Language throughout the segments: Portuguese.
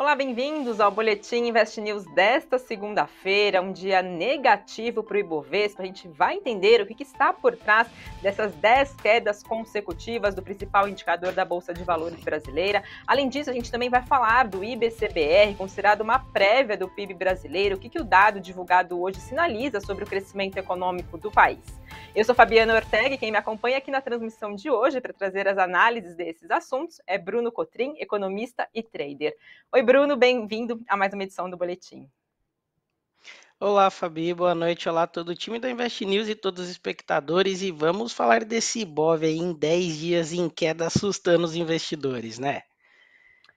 Olá, bem-vindos ao Boletim Invest News desta segunda-feira, um dia negativo para o Ibovespa. A gente vai entender o que, está por trás dessas 10 quedas consecutivas do principal indicador da Bolsa de Valores brasileira. Além disso, a gente também vai falar do IBCBR, considerado uma prévia do PIB brasileiro, o que, que o dado divulgado hoje sinaliza sobre o crescimento econômico do país. Eu sou Fabiana Ortega e quem me acompanha aqui na transmissão de hoje para trazer as análises desses assuntos é Bruno Cotrim, economista e trader. Oi, Bruno, bem-vindo a mais uma edição do Boletim. Olá, Fabi, boa noite. Olá, todo o time da Invest News e todos os espectadores. E vamos falar desse IBOV aí em 10 dias em queda, assustando os investidores, né?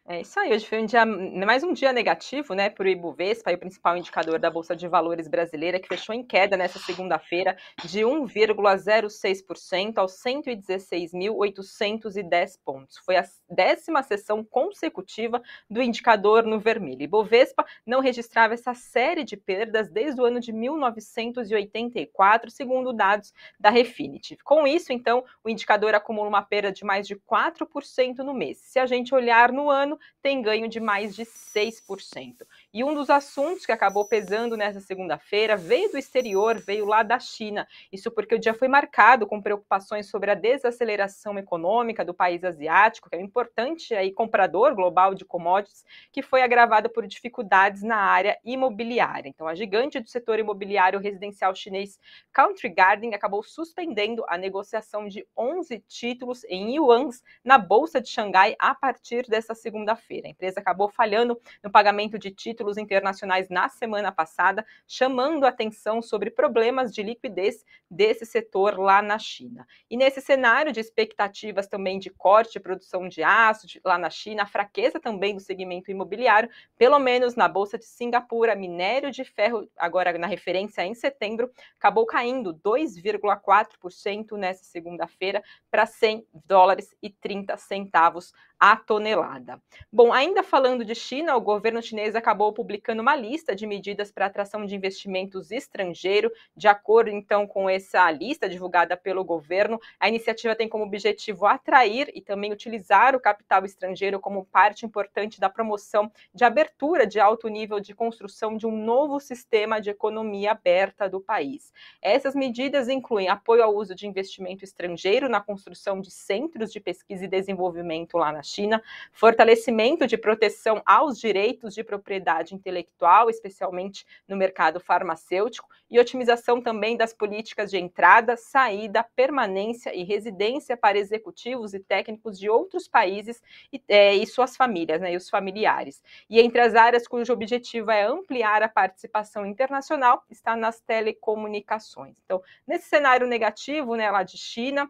É isso aí, hoje foi um dia, mais um dia negativo, né, para o Ibovespa, o principal indicador da Bolsa de Valores brasileira, que fechou em queda nessa segunda-feira de 1,06% aos 116.810 pontos. Foi a décima sessão consecutiva do indicador no vermelho. Ibovespa não registrava essa série de perdas desde o ano de 1984, segundo dados da Refinitiv. Com isso, então, o indicador acumula uma perda de mais de 4% no mês. Se a gente olhar no ano, ano tem ganho de mais de 6%. E um dos assuntos que acabou pesando nessa segunda-feira veio do exterior, veio lá da China. Isso porque o dia foi marcado com preocupações sobre a desaceleração econômica do país asiático, que é um importante aí, comprador global de commodities, que foi agravada por dificuldades na área imobiliária. Então, a gigante do setor imobiliário residencial chinês Country Garden acabou suspendendo a negociação de 11 títulos em yuans na Bolsa de Xangai a partir dessa segunda segunda-feira. A empresa acabou falhando no pagamento de títulos internacionais na semana passada, chamando atenção sobre problemas de liquidez desse setor lá na China. E nesse cenário de expectativas também de corte de produção de aço de, lá na China, a fraqueza também do segmento imobiliário, pelo menos na Bolsa de Singapura, minério de ferro, agora na referência em setembro, acabou caindo 2,4% nessa segunda-feira para 100 dólares e 30 centavos a tonelada. Bom, ainda falando de China, o governo chinês acabou publicando uma lista de medidas para atração de investimentos estrangeiros. De acordo, então, com essa lista divulgada pelo governo, a iniciativa tem como objetivo atrair e também utilizar o capital estrangeiro como parte importante da promoção de abertura de alto nível de construção de um novo sistema de economia aberta do país. Essas medidas incluem apoio ao uso de investimento estrangeiro na construção de centros de pesquisa e desenvolvimento lá na China China, fortalecimento de proteção aos direitos de propriedade intelectual, especialmente no mercado farmacêutico, e otimização também das políticas de entrada, saída, permanência e residência para executivos e técnicos de outros países e, é, e suas famílias, né, e os familiares. E entre as áreas cujo objetivo é ampliar a participação internacional, está nas telecomunicações. Então, nesse cenário negativo, né, lá de China,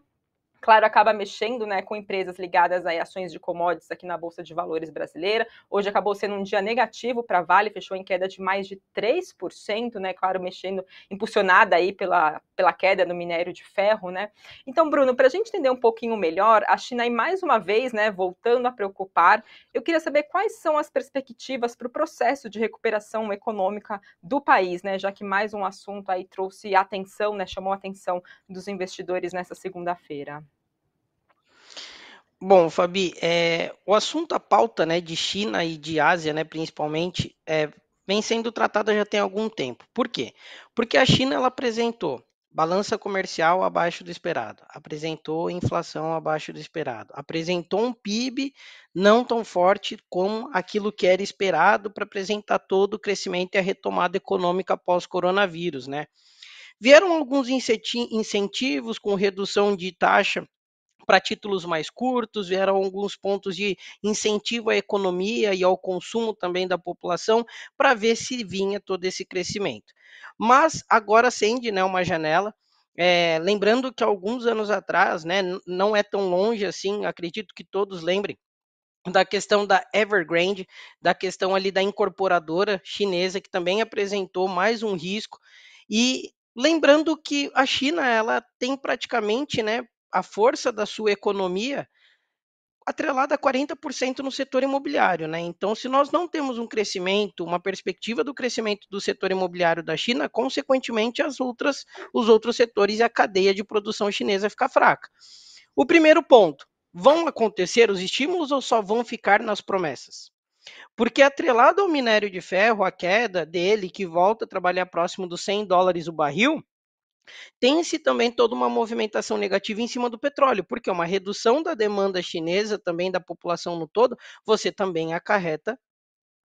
Claro, acaba mexendo né, com empresas ligadas a ações de commodities aqui na Bolsa de Valores brasileira. Hoje acabou sendo um dia negativo para a Vale, fechou em queda de mais de 3%, né? Claro, mexendo, impulsionada aí pela, pela queda no minério de ferro, né? Então, Bruno, para a gente entender um pouquinho melhor, a China aí mais uma vez, né, voltando a preocupar, eu queria saber quais são as perspectivas para o processo de recuperação econômica do país, né? Já que mais um assunto aí trouxe atenção, né? Chamou a atenção dos investidores nessa segunda-feira. Bom, Fabi, é, o assunto, a pauta né, de China e de Ásia, né, principalmente, é, vem sendo tratada já tem algum tempo. Por quê? Porque a China ela apresentou balança comercial abaixo do esperado, apresentou inflação abaixo do esperado, apresentou um PIB não tão forte como aquilo que era esperado para apresentar todo o crescimento e a retomada econômica pós-coronavírus, né? Vieram alguns incentivos com redução de taxa para títulos mais curtos, vieram alguns pontos de incentivo à economia e ao consumo também da população para ver se vinha todo esse crescimento. Mas agora acende né, uma janela. É, lembrando que alguns anos atrás, né, não é tão longe assim, acredito que todos lembrem, da questão da Evergrande, da questão ali da incorporadora chinesa, que também apresentou mais um risco. E lembrando que a China ela tem praticamente né, a força da sua economia atrelada a 40% no setor imobiliário, né? Então, se nós não temos um crescimento, uma perspectiva do crescimento do setor imobiliário da China, consequentemente as outras, os outros setores e a cadeia de produção chinesa fica fraca. O primeiro ponto, vão acontecer os estímulos ou só vão ficar nas promessas? Porque atrelado ao minério de ferro, a queda dele, que volta a trabalhar próximo dos 100 dólares o barril, tem-se também toda uma movimentação negativa em cima do petróleo, porque uma redução da demanda chinesa, também da população no todo, você também acarreta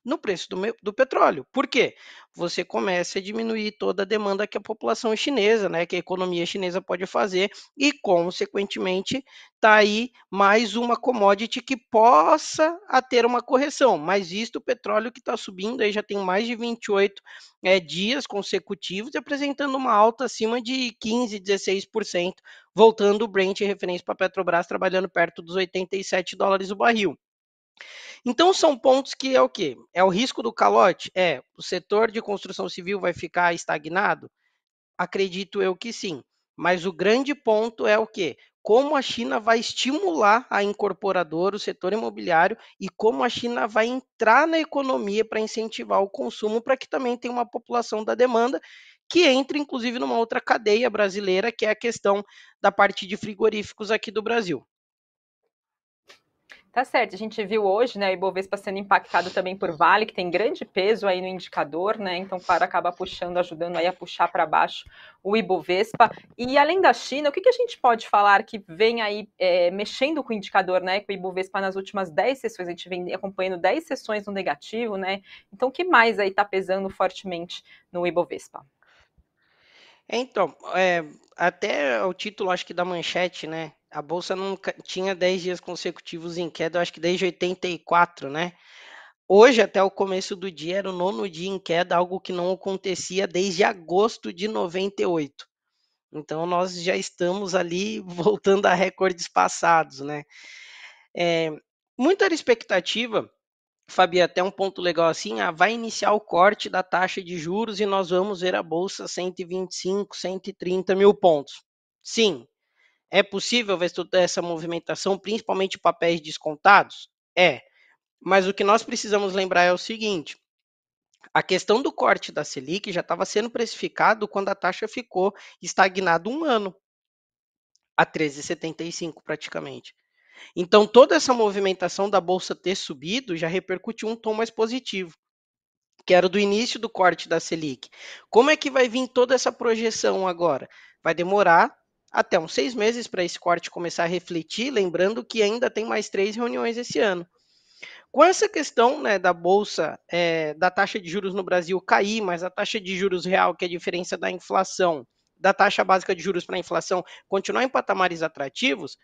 no preço do, do, petróleo. Por quê? Você começa a diminuir toda a demanda que a população chinesa, né, que a economia chinesa pode fazer, e, consequentemente, está aí mais uma commodity que possa ter uma correção. Mas isto, o petróleo que está subindo aí já tem mais de 28 é, dias consecutivos, apresentando uma alta acima de 15%, 16%, voltando o Brent referência para a Petrobras trabalhando perto dos 87 dólares o barril. Então são pontos que é o quê? É o risco do calote? É, o setor de construção civil vai ficar estagnado? Acredito eu que sim. Mas o grande ponto é o quê? Como a China vai estimular a incorporadora, o setor imobiliário, e como a China vai entrar na economia para incentivar o consumo, para que também tenha uma população da demanda que entre, inclusive, numa outra cadeia brasileira, que é a questão da parte de frigoríficos aqui do Brasil. Tá certo, a gente viu hoje, né, Ibovespa sendo impactado também por Vale, que tem grande peso aí no indicador, né, então claro, acaba puxando, ajudando aí a puxar para baixo o Ibovespa. E além da China, o que, que a gente pode falar que vem aí é, mexendo com o indicador, né, com o Ibovespa nas últimas 10 sessões, a gente vem acompanhando 10 sessões no negativo, né, então o que mais aí está pesando fortemente no Ibovespa? Então, é, até o título, acho que da manchete, né, a bolsa não tinha 10 dias consecutivos em queda, acho que desde 84, né? Hoje, até o começo do dia, era o nono dia em queda, algo que não acontecia desde agosto de 98. Então, nós já estamos ali voltando a recordes passados, né? É, muita expectativa, Fabi, até um ponto legal assim, ah, vai iniciar o corte da taxa de juros e nós vamos ver a bolsa 125, 130 mil pontos. Sim, é possível ver toda essa movimentação, principalmente papéis descontados? É. Mas o que nós precisamos lembrar é o seguinte: a questão do corte da Selic já estava sendo precificado quando a taxa ficou estagnada um ano, a 13,75 praticamente. Então, toda essa movimentação da bolsa ter subido já repercutiu um tom mais positivo, que era do início do corte da Selic. Como é que vai vir toda essa projeção agora? Vai demorar até uns seis meses para esse corte começar a refletir, lembrando que ainda tem mais três reuniões esse ano. Com essa questão né, da bolsa, é, da taxa de juros no Brasil cair, mas a taxa de juros real, que é a diferença da inflação, da taxa básica de juros para a inflação, continuar em patamares atrativos,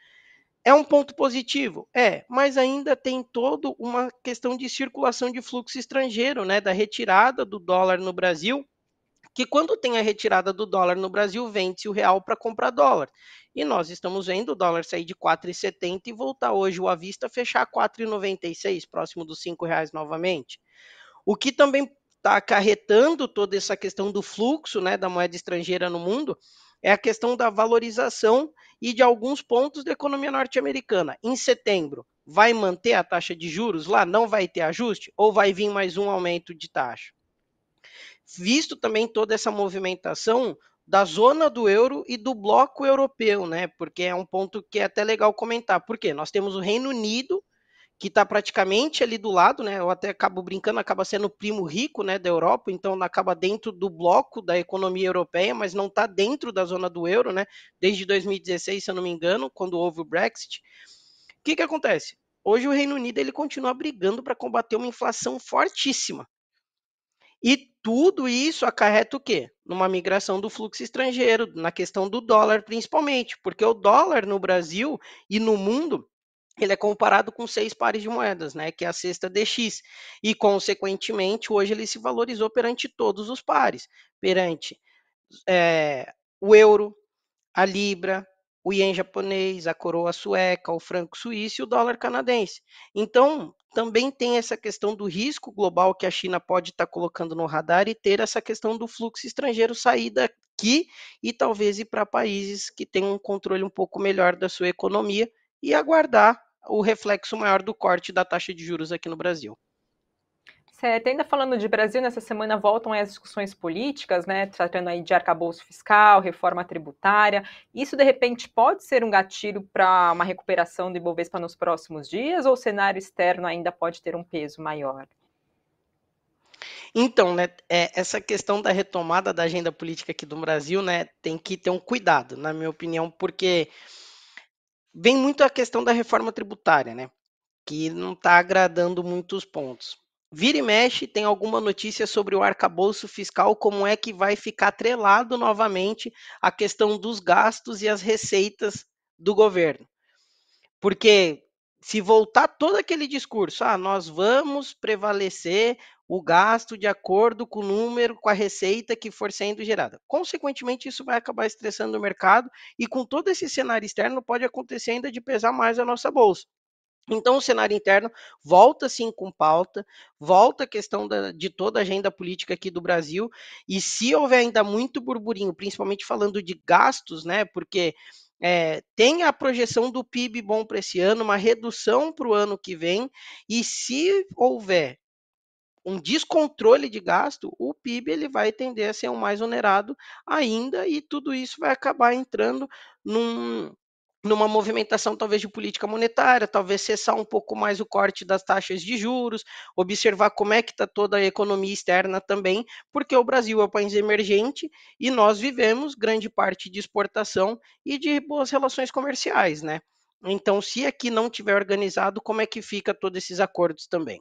é um ponto positivo? É, mas ainda tem toda uma questão de circulação de fluxo estrangeiro, né, da retirada do dólar no Brasil que quando tem a retirada do dólar no Brasil, vende-se o real para comprar dólar. E nós estamos vendo o dólar sair de 4,70 e voltar hoje o à vista fechar 4,96, próximo dos R$ reais novamente. O que também está acarretando toda essa questão do fluxo né, da moeda estrangeira no mundo é a questão da valorização e de alguns pontos da economia norte-americana. Em setembro, vai manter a taxa de juros lá? Não vai ter ajuste? Ou vai vir mais um aumento de taxa? visto também toda essa movimentação da zona do euro e do bloco europeu, né? Porque é um ponto que é até legal comentar. Por quê? Nós temos o Reino Unido, que está praticamente ali do lado, né? Eu até acabo brincando, acaba sendo o primo rico, né, da Europa, então acaba dentro do bloco da economia europeia, mas não está dentro da zona do euro, né? Desde 2016, se eu não me engano, quando houve o Brexit. O que que acontece? Hoje o Reino Unido ele continua brigando para combater uma inflação fortíssima. E tudo isso acarreta o quê? Numa migração do fluxo estrangeiro, na questão do dólar principalmente, porque o dólar no Brasil e no mundo ele é comparado com seis pares de moedas, né, que é a cesta DX, e consequentemente hoje ele se valorizou perante todos os pares, perante é, o euro, a libra, o ien japonês, a coroa sueca, o franco suíço e o dólar canadense. Então, também tem essa questão do risco global que a China pode estar colocando no radar e ter essa questão do fluxo estrangeiro sair daqui e talvez ir para países que têm um controle um pouco melhor da sua economia e aguardar o reflexo maior do corte da taxa de juros aqui no Brasil. Certo, ainda falando de Brasil, nessa semana voltam as discussões políticas, né, tratando aí de arcabouço fiscal, reforma tributária. Isso, de repente, pode ser um gatilho para uma recuperação do Ibovespa nos próximos dias ou o cenário externo ainda pode ter um peso maior? Então, né, é, essa questão da retomada da agenda política aqui do Brasil, né, tem que ter um cuidado, na minha opinião, porque vem muito a questão da reforma tributária, né, que não está agradando muitos pontos. Vira e mexe, tem alguma notícia sobre o arcabouço fiscal, como é que vai ficar atrelado novamente a questão dos gastos e as receitas do governo. Porque se voltar todo aquele discurso, ah, nós vamos prevalecer o gasto de acordo com o número, com a receita que for sendo gerada. Consequentemente, isso vai acabar estressando o mercado e com todo esse cenário externo pode acontecer ainda de pesar mais a nossa bolsa. Então, o cenário interno volta sim com pauta, volta a questão da, de toda a agenda política aqui do Brasil, e se houver ainda muito burburinho, principalmente falando de gastos, né? Porque é, tem a projeção do PIB bom para esse ano, uma redução para o ano que vem, e se houver um descontrole de gasto, o PIB ele vai tender a ser o mais onerado ainda, e tudo isso vai acabar entrando num, numa movimentação talvez de política monetária, talvez cessar um pouco mais o corte das taxas de juros, observar como é que está toda a economia externa também, porque o Brasil é um país emergente e nós vivemos grande parte de exportação e de boas relações comerciais, né? Então, se aqui não tiver organizado, como é que fica todos esses acordos também?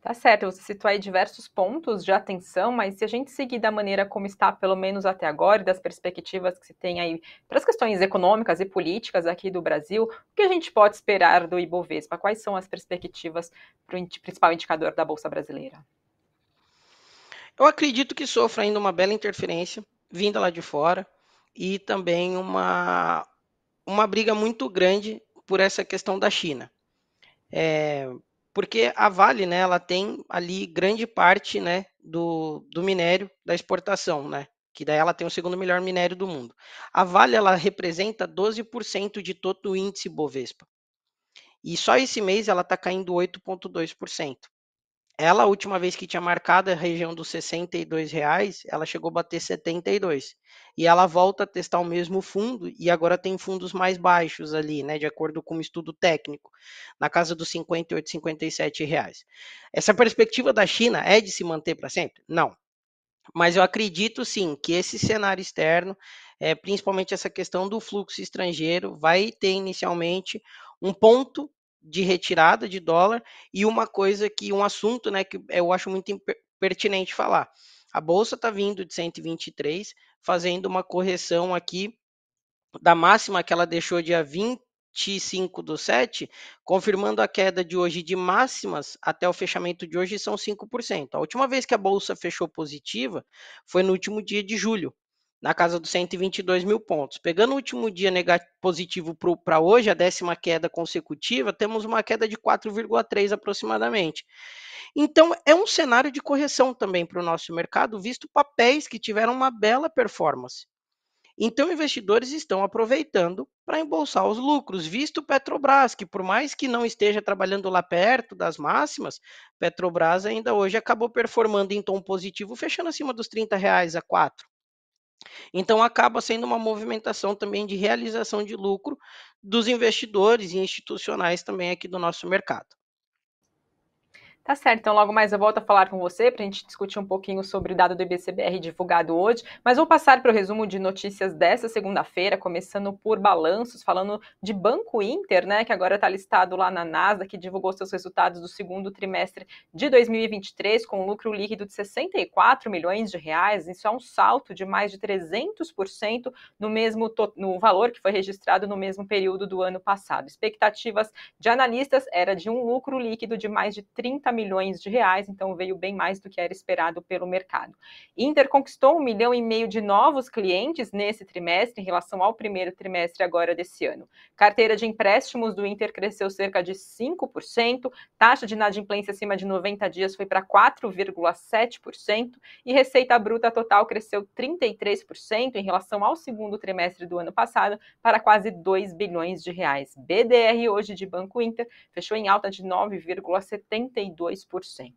Tá certo, você citou aí diversos pontos de atenção, mas se a gente seguir da maneira como está, pelo menos até agora, e das perspectivas que se tem aí para as questões econômicas e políticas aqui do Brasil, o que a gente pode esperar do Ibovespa? Quais são as perspectivas para o principal indicador da Bolsa Brasileira? Eu acredito que sofra ainda uma bela interferência vinda lá de fora e também uma, uma briga muito grande por essa questão da China. É, porque a Vale, né, ela tem ali grande parte, né, do, do minério da exportação, né, que daí ela tem o segundo melhor minério do mundo. A Vale, ela representa 12% de todo o índice Bovespa. E só esse mês ela está caindo 8,2%. Ela, a última vez que tinha marcado a região dos 62 reais, ela chegou a bater 72. E ela volta a testar o mesmo fundo e agora tem fundos mais baixos ali, né, de acordo com um estudo técnico, na casa dos 58, 57 reais. Essa perspectiva da China é de se manter para sempre? Não. Mas eu acredito sim que esse cenário externo, é, principalmente essa questão do fluxo estrangeiro, vai ter inicialmente um ponto de retirada de dólar e uma coisa que um assunto, né, que eu acho muito pertinente falar. A bolsa está vindo de 123, fazendo uma correção aqui da máxima que ela deixou dia 25 do 7, confirmando a queda de hoje de máximas até o fechamento de hoje são 5%. A última vez que a bolsa fechou positiva foi no último dia de julho, na casa dos 122 mil pontos. Pegando o último dia positivo para hoje, a décima queda consecutiva, temos uma queda de 4,3 aproximadamente. Então, é um cenário de correção também para o nosso mercado, visto papéis que tiveram uma bela performance. Então, investidores estão aproveitando para embolsar os lucros, visto Petrobras, que por mais que não esteja trabalhando lá perto das máximas, Petrobras ainda hoje acabou performando em tom positivo, fechando acima dos 30 reais a 4. Então acaba sendo uma movimentação também de realização de lucro dos investidores e institucionais também aqui do nosso mercado. Tá certo, então logo mais eu volto a falar com você para a gente discutir um pouquinho sobre o dado do IBCBR divulgado hoje, mas vou passar para o resumo de notícias dessa segunda-feira, começando por balanços, falando de Banco Inter, né, que agora está listado lá na Nasdaq, que divulgou seus resultados do segundo trimestre de 2023, com um lucro líquido de 64 milhões de reais, isso é um salto de mais de 300% no mesmo no valor que foi registrado no mesmo período do ano passado. Expectativas de analistas era de um lucro líquido de mais de 30 milhões de reais, então veio bem mais do que era esperado pelo mercado. Inter conquistou um milhão e meio de novos clientes nesse trimestre em relação ao primeiro trimestre agora desse ano. Carteira de empréstimos do Inter cresceu cerca de 5%, taxa de inadimplência acima de 90 dias foi para 4,7% e receita bruta total cresceu 33% em relação ao segundo trimestre do ano passado para quase 2 bilhões de reais. BDR hoje de Banco Inter fechou em alta de 9,72 2%.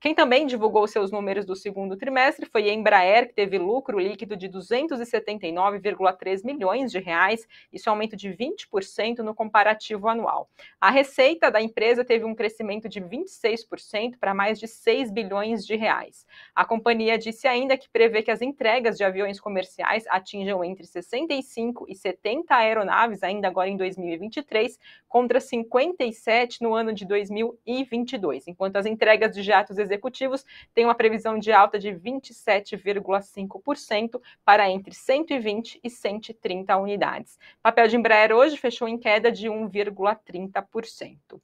Quem também divulgou seus números do segundo trimestre foi a Embraer, que teve lucro líquido de 279,3 milhões de reais, isso é um aumento de 20% no comparativo anual. A receita da empresa teve um crescimento de 26% para mais de 6 bilhões de reais. A companhia disse ainda que prevê que as entregas de aviões comerciais atinjam entre 65 e 70 aeronaves ainda agora em 2023, contra 57 no ano de 2022, enquanto as entregas de jatos executivos têm uma previsão de alta de 27,5% para entre 120 e 130 unidades. Papel de Embraer hoje fechou em queda de 1,30%.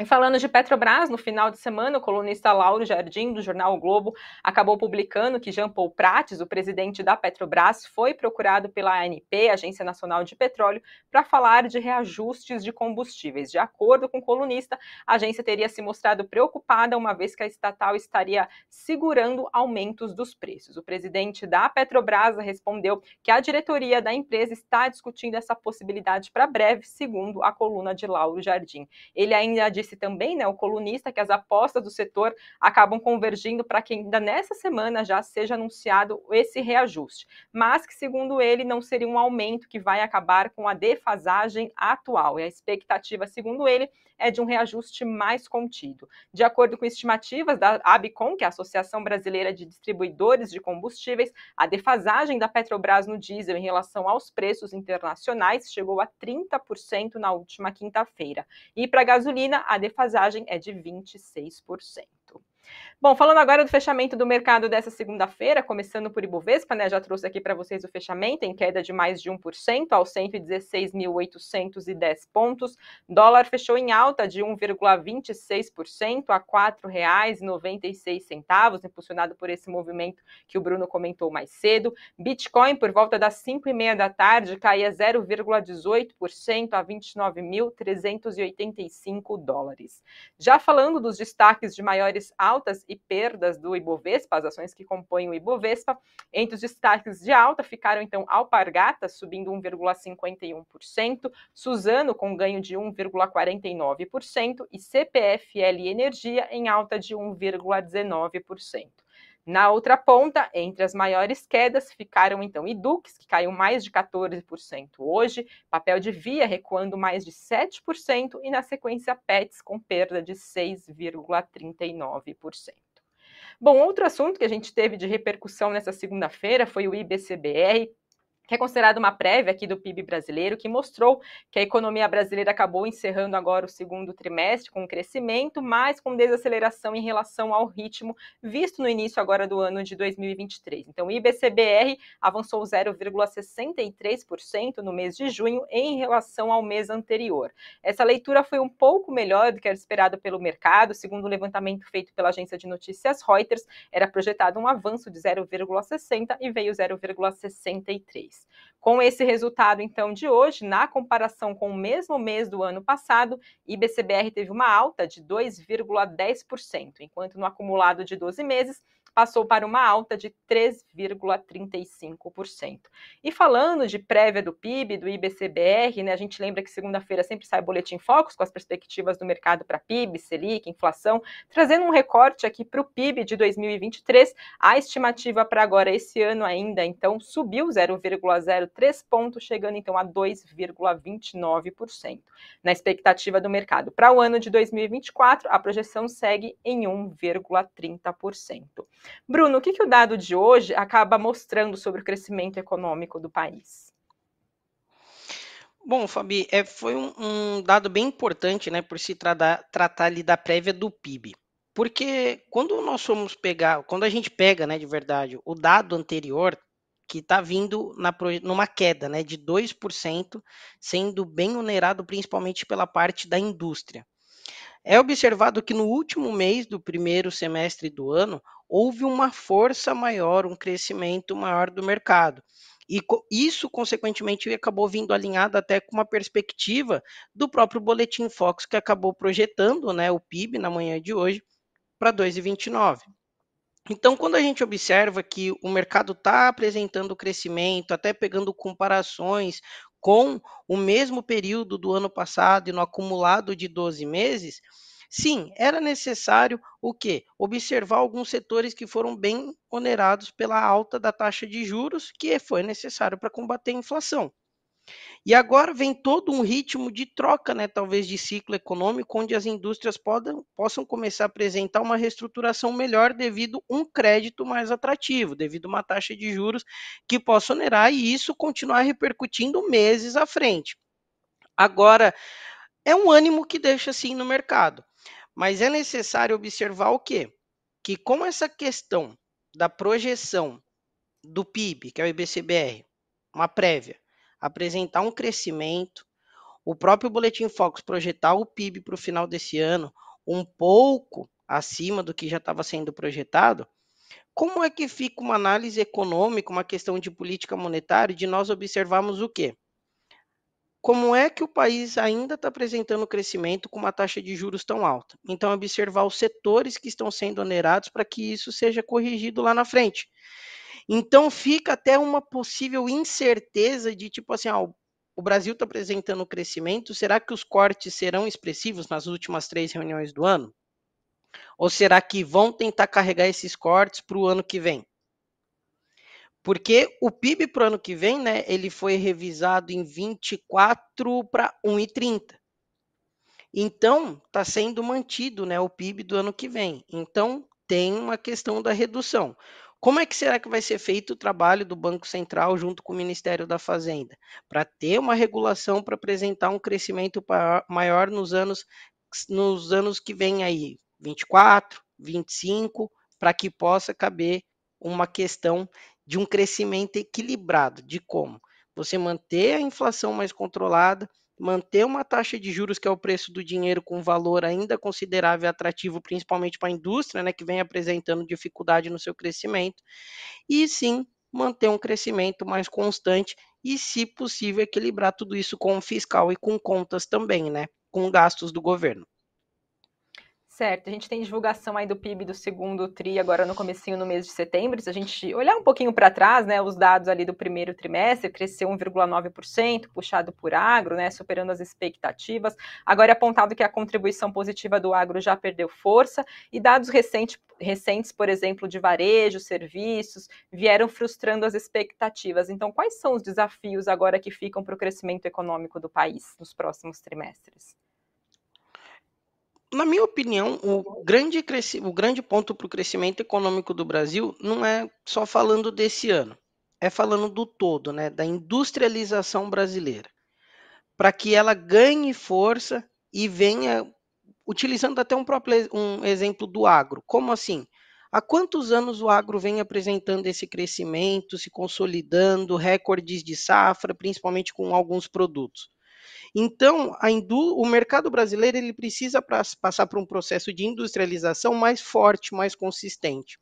E falando de Petrobras, no final de semana, o colunista Lauro Jardim, do jornal o Globo, acabou publicando que Jean Paul Prates, o presidente da Petrobras, foi procurado pela ANP, Agência Nacional de Petróleo, para falar de reajustes de combustíveis. De acordo com o colunista, a agência teria se mostrado preocupada, uma vez que a estatal estaria segurando aumentos dos preços. O presidente da Petrobras respondeu que a diretoria da empresa está discutindo essa possibilidade para breve, segundo a coluna de Lauro Jardim. Ele ainda disse também, né, o colunista, que as apostas do setor acabam convergindo para que ainda nessa semana já seja anunciado esse reajuste, mas que, segundo ele, não seria um aumento que vai acabar com a defasagem atual. E a expectativa, segundo ele, é de um reajuste mais contido. De acordo com estimativas da ABCOM, que é a Associação Brasileira de Distribuidores de Combustíveis, a defasagem da Petrobras no diesel em relação aos preços internacionais chegou a 30% na última quinta-feira. E para a gasolina, a defasagem é de 26%. Bom, falando agora do fechamento do mercado dessa segunda-feira, começando por Ibovespa, né? Já trouxe aqui para vocês o fechamento em queda de mais de 1% aos 116.810 pontos. Dólar fechou em alta de 1,26% a R$ 4,96, impulsionado por esse movimento que o Bruno comentou mais cedo. Bitcoin, por volta das 5 e meia da tarde, caía 0,18% a 29.385 dólares. Já falando dos destaques de maiores altas e perdas do Ibovespa, as ações que compõem o Ibovespa. Entre os destaques de alta ficaram então Alpargatas subindo 1,51%, Suzano com ganho de 1,49% e CPFL Energia em alta de 1,19%. Na outra ponta, entre as maiores quedas, ficaram então Edux, que caiu mais de 14% hoje, papel de via recuando mais de 7%, e na sequência Pets com perda de 6,39%. Bom, outro assunto que a gente teve de repercussão nessa segunda-feira foi o IBCBR, que é considerado uma prévia aqui do PIB brasileiro, que mostrou que a economia brasileira acabou encerrando agora o segundo trimestre com crescimento, mas com desaceleração em relação ao ritmo visto no início agora do ano de 2023. Então, o IBCBR avançou 0,63% no mês de junho em relação ao mês anterior. Essa leitura foi um pouco melhor do que era esperado pelo mercado, segundo o levantamento feito pela agência de notícias Reuters, era projetado um avanço de 0,60 e veio 0,63. Com esse resultado, então, de hoje, na comparação com o mesmo mês do ano passado, IBCBR teve uma alta de 2,10%, enquanto no acumulado de 12 meses passou para uma alta de 3,35%. E falando de prévia do PIB, do IBCBR, né, a gente lembra que segunda-feira sempre sai boletim Focus com as perspectivas do mercado para PIB, Selic, inflação, trazendo um recorte aqui para o PIB de 2023. A estimativa para agora esse ano ainda, então, subiu 0,03 pontos, chegando então a 2,29%. Na expectativa do mercado para o ano de 2024, a projeção segue em 1,30%. Bruno, o que, que o dado de hoje acaba mostrando sobre o crescimento econômico do país? Bom, Fabi, é, foi um, um, dado bem importante, né, por se tratar, tratar ali da prévia do PIB. Porque quando nós somos pegar, quando a gente pega, né, de verdade, o dado anterior, que está vindo na, numa queda né, de 2%, sendo bem onerado principalmente pela parte da indústria. É observado que no último mês do primeiro semestre do ano houve uma força maior, um crescimento maior do mercado. E isso, consequentemente, acabou vindo alinhado até com uma perspectiva do próprio Boletim Fox, que acabou projetando né, o PIB na manhã de hoje para 2,29. Então, quando a gente observa que o mercado está apresentando crescimento, até pegando comparações com o mesmo período do ano passado e no acumulado de 12 meses, Sim, era necessário o quê? Observar alguns setores que foram bem onerados pela alta da taxa de juros, que foi necessário para combater a inflação. E agora vem todo um ritmo de troca, né, talvez de ciclo econômico, onde as indústrias podam, possam começar a apresentar uma reestruturação melhor devido a um crédito mais atrativo, devido a uma taxa de juros que possa onerar e isso continuar repercutindo meses à frente. Agora, é um ânimo que deixa assim no mercado, mas é necessário observar o quê? Que com essa questão da projeção do PIB, que é o IBCBR, uma prévia, apresentar um crescimento, o próprio Boletim Focus projetar o PIB para o final desse ano um pouco acima do que já estava sendo projetado, como é que fica uma análise econômica, uma questão de política monetária, de nós observarmos o quê? Como é que o país ainda está apresentando crescimento com uma taxa de juros tão alta? Então, observar os setores que estão sendo onerados para que isso seja corrigido lá na frente. Então fica até uma possível incerteza de tipo assim, ah, o Brasil está apresentando crescimento, será que os cortes serão expressivos nas últimas três reuniões do ano? Ou será que vão tentar carregar esses cortes para o ano que vem? Porque o PIB para o ano que vem, né, ele foi revisado em 24 para 1,30. Então, está sendo mantido né, o PIB do ano que vem. Então, tem uma questão da redução. Como é que será que vai ser feito o trabalho do Banco Central junto com o Ministério da Fazenda? Para ter uma regulação para apresentar um crescimento maior nos anos, nos anos que vêm aí, 24, 25, para que possa caber uma questão de um crescimento equilibrado, de como você manter a inflação mais controlada, manter uma taxa de juros que é o preço do dinheiro com valor ainda considerável e atrativo, principalmente para a indústria, né, que vem apresentando dificuldade no seu crescimento, e sim manter um crescimento mais constante e, se possível, equilibrar tudo isso com o fiscal e com contas também, né, com gastos do governo. Certo, a gente tem divulgação aí do PIB do segundo TRI agora no comecinho no mês de setembro. Se a gente olhar um pouquinho para trás, né, os dados ali do primeiro trimestre, cresceu 1,9%, puxado por agro, né, superando as expectativas. Agora é apontado que a contribuição positiva do agro já perdeu força e dados recentes, recentes, por exemplo, de varejo, serviços, vieram frustrando as expectativas. Então, quais são os desafios agora que ficam para o crescimento econômico do país nos próximos trimestres? Na minha opinião, o grande, o grande ponto para o crescimento econômico do Brasil não é só falando desse ano, é falando do todo, né, da industrialização brasileira, para que ela ganhe força e venha, utilizando até um próprio um exemplo do agro. Como assim? Há quantos anos o agro vem apresentando esse crescimento, se consolidando, recordes de safra, principalmente com alguns produtos? Então, o mercado brasileiro ele precisa passar por um processo de industrialização mais forte, mais consistente.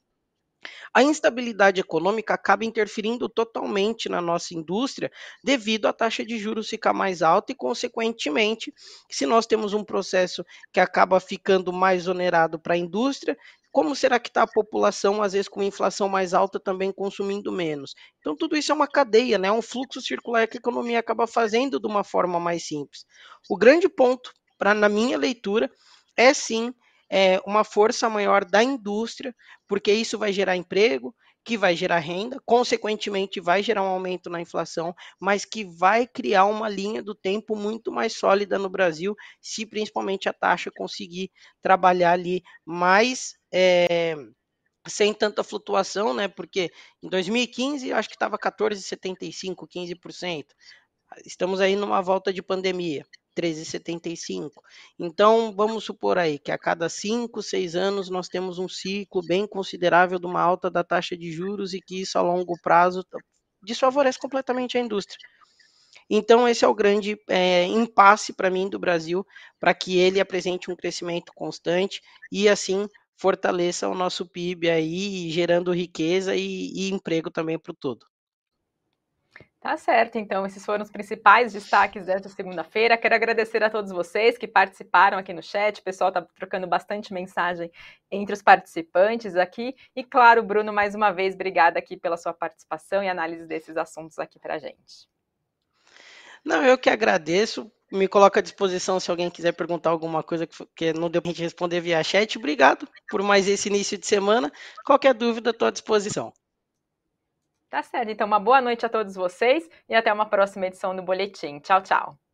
A instabilidade econômica acaba interferindo totalmente na nossa indústria devido à taxa de juros ficar mais alta e, consequentemente, se nós temos um processo que acaba ficando mais onerado para a indústria, como será que está a população, às vezes com inflação mais alta, também consumindo menos? Então, tudo isso é uma cadeia, né? é um fluxo circular que a economia acaba fazendo de uma forma mais simples. O grande ponto, para na minha leitura, é sim é, uma força maior da indústria, porque isso vai gerar emprego, que vai gerar renda, consequentemente vai gerar um aumento na inflação, mas que vai criar uma linha do tempo muito mais sólida no Brasil, se principalmente a taxa conseguir trabalhar ali mais. É, sem tanta flutuação, né? Porque em 2015 acho que estava 14,75, 15%. Estamos aí numa volta de pandemia. 13,75. Então, vamos supor aí que a cada 5, 6 anos nós temos um ciclo bem considerável de uma alta da taxa de juros e que isso a longo prazo desfavorece completamente a indústria. Então, esse é o grande é, impasse para mim do Brasil, para que ele apresente um crescimento constante e assim fortaleça o nosso PIB aí, gerando riqueza e, e emprego também para o todo. Tá certo, então, esses foram os principais destaques desta segunda-feira. Quero agradecer a todos vocês que participaram aqui no chat. O pessoal está trocando bastante mensagem entre os participantes aqui. E, claro, Bruno, mais uma vez, obrigada aqui pela sua participação e análise desses assuntos aqui para a gente. Não, eu que agradeço. me coloco à disposição se alguém quiser perguntar alguma coisa que não deu para gente responder via chat. Obrigado por mais esse início de semana. Qualquer dúvida, estou à disposição. Tá certo. Então, uma boa noite a todos vocês e até uma próxima edição do Boletim. Tchau, tchau.